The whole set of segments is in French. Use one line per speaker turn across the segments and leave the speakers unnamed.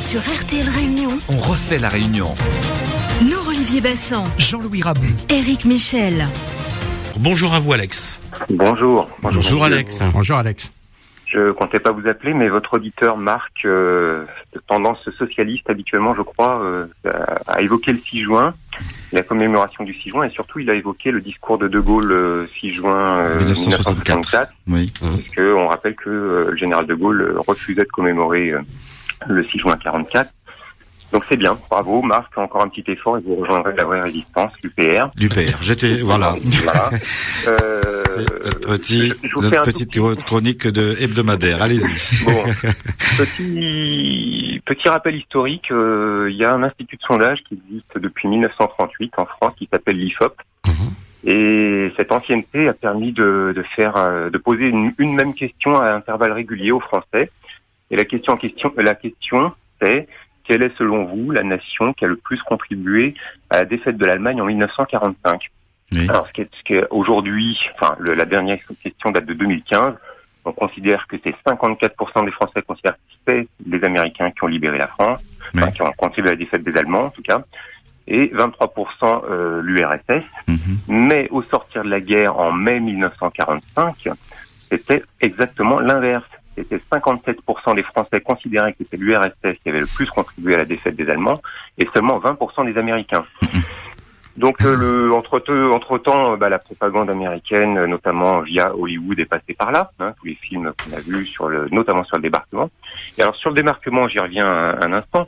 Sur RTL Réunion,
On refait la réunion.
nous Olivier Bassan,
Jean-Louis Rabou.
Eric Michel.
Bonjour à vous Alex.
Bonjour.
Bonjour Alex.
Bonjour Alex.
Je comptais pas vous appeler, mais votre auditeur Marc, euh, de tendance socialiste habituellement, je crois, euh, a, a évoqué le 6 juin, la commémoration du 6 juin, et surtout il a évoqué le discours de De Gaulle le 6 juin euh,
1964.
1964,
Oui.
puisque on rappelle que euh, le général De Gaulle euh, refusait de commémorer euh, le 6 juin 44. Donc c'est bien, bravo Marc, encore un petit effort et vous rejoindrez la vraie résistance, l'UPR.
Du père. J'étais, voilà.
Voilà. Euh,
notre petit,
je- je
notre petite
petit-
chronique de hebdomadaire. Allez-y.
Bon, petit, petit rappel historique, euh, il y a un institut de sondage qui existe depuis 1938 en France qui s'appelle l'IFOP.
Mhm.
Et cette ancienneté a permis de, de faire, euh, de poser une, une même question à intervalles réguliers aux Français. Et la question en question, la question, c'est quelle est selon vous la nation qui a le plus contribué à la défaite de l'Allemagne en 1945
Oui.
Alors, ce qui aujourd'hui, enfin, le- la dernière question date de 2015. On considère que c'est 54% des Français considèrent que c'est les Américains qui ont libéré la France, enfin, qui ont contribué à la défaite des Allemands en tout cas, et 23% euh, l'URSS.
Mhm.
Mais au sortir de la guerre en mai 1945, c'était exactement l'inverse. C'était 57% des Français considéraient que c'était l'URSS qui avait le plus contribué à la défaite des Allemands, et seulement 20% des Américains. Donc euh, le, entre, entre temps, la propagande américaine, euh, notamment via Hollywood, est passée par là. hein, tous les films qu'on a vus sur le, notamment sur le débarquement. Et alors sur le débarquement, j'y reviens un, un instant.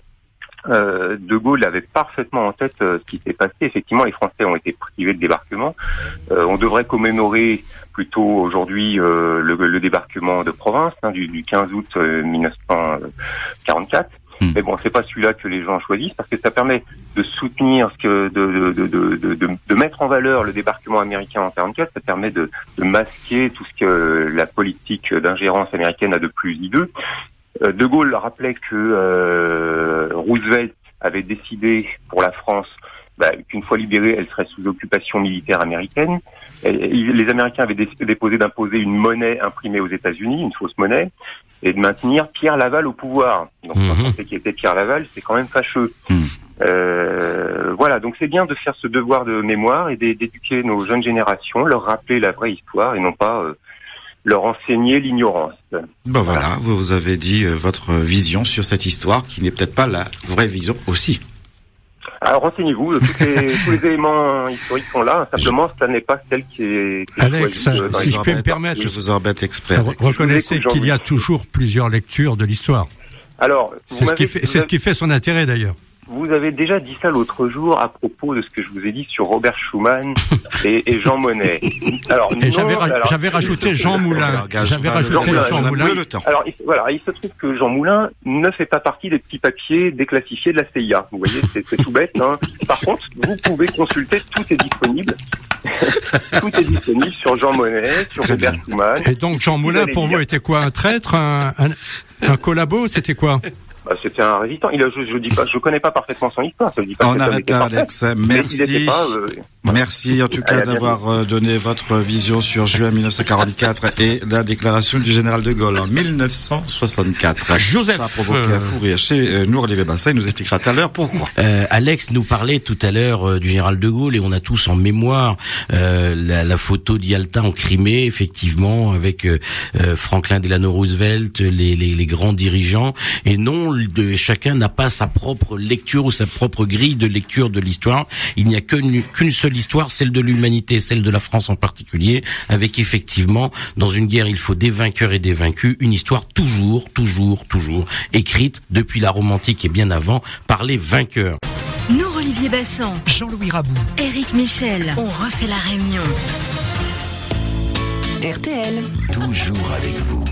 Euh, de Gaulle avait parfaitement en tête euh, ce qui s'est passé. Effectivement, les Français ont été privés de débarquement. Euh, on devrait commémorer plutôt aujourd'hui euh, le, le débarquement de province hein, du, du 15 août euh, 1944.
Hmm.
Mais bon, c'est pas celui-là que les gens choisissent parce que ça permet de soutenir ce que de, de, de, de, mettre en valeur le débarquement américain en 44. Ça permet de, de masquer tout ce que la politique d'ingérence américaine a de plus hideux. Euh, De Gaulle rappelait que euh, Roosevelt avait décidé pour la France bah, qu'une fois libérée, elle serait sous occupation militaire américaine. Les Américains avaient déposé d'imposer une monnaie imprimée aux États-Unis, une fausse monnaie, et de maintenir Pierre Laval au pouvoir. Donc, quand on sait qui était Pierre Laval, c'est quand même fâcheux.
Mhm.
Euh, voilà, donc c'est bien de faire ce devoir de mémoire et d'é- d'éduquer nos jeunes générations, leur rappeler la vraie histoire et non pas euh, leur enseigner l'ignorance.
Ben voilà, vous vous avez dit euh, votre vision sur cette histoire qui n'est peut-être pas la vraie vision aussi.
Alors renseignez-vous, tous les, éléments historiques sont là, simplement ça n'est pas celle qui est... qui est
Alex,
choisie, euh,
si je
vous
peux me permettre,
je vous embête exprès. Alex.
reconnaissez qu'il y a toujours plusieurs lectures de l'histoire.
Alors,
ce, fait, c'est ce qui fait son intérêt d'ailleurs.
Vous avez déjà dit ça l'autre jour à propos de ce que je vous ai dit sur Robert Schumann et, et Jean Monnet. Alors,
j'avais, ra- rajouté Jean Moulin. J'avais rajouté Jean Moulin.
peu le temps.
Alors, il, voilà, il se trouve que Jean Moulin ne fait pas partie des petits papiers déclassifiés de la CIA. Vous voyez, c'est tout bête. Hein. Par contre, vous pouvez consulter, tout est disponible. tout est disponible sur Jean Monnet, sur Robert. Schumann.
Et donc Jean Moulin, pour vous, était quoi Un traître Un, un, un collabo C'était quoi?
Bah, C'était un résistant. Il a, je, je dis pas, je connais pas parfaitement son histoire. Ça veut dire pas
On arrête là. Alex.
Mais il
Merci.
pas, euh,
Merci en tout cas d'avoir euh, donné votre vision sur juin 1944 et la déclaration du général de Gaulle en 1964.
Joseph,
Ça a provoqué un fou rire chez euh, nous, Olivier Bassin. Il nous expliquera tout à l'heure pourquoi.
Euh, Alex nous parlait tout à l'heure euh, du général de Gaulle et on a tous en mémoire euh, la, la photo d'Yalta en Crimée, effectivement, avec euh, Franklin Delano Roosevelt, les, les, les grands dirigeants. Et non, de, chacun n'a pas sa propre lecture ou sa propre grille de lecture de l'histoire. Il n'y a qu'une qu'une seule histoire, celle de l'humanité, celle de la France en particulier, avec effectivement, dans une guerre, il faut des vainqueurs et des vaincus, une histoire toujours, toujours, toujours écrite depuis la romantique et bien avant par les vainqueurs.
Nous Olivier Bassan,
Jean-Louis Rabou.
Eric Michel, on refait la réunion. RTL.
Toujours avec vous.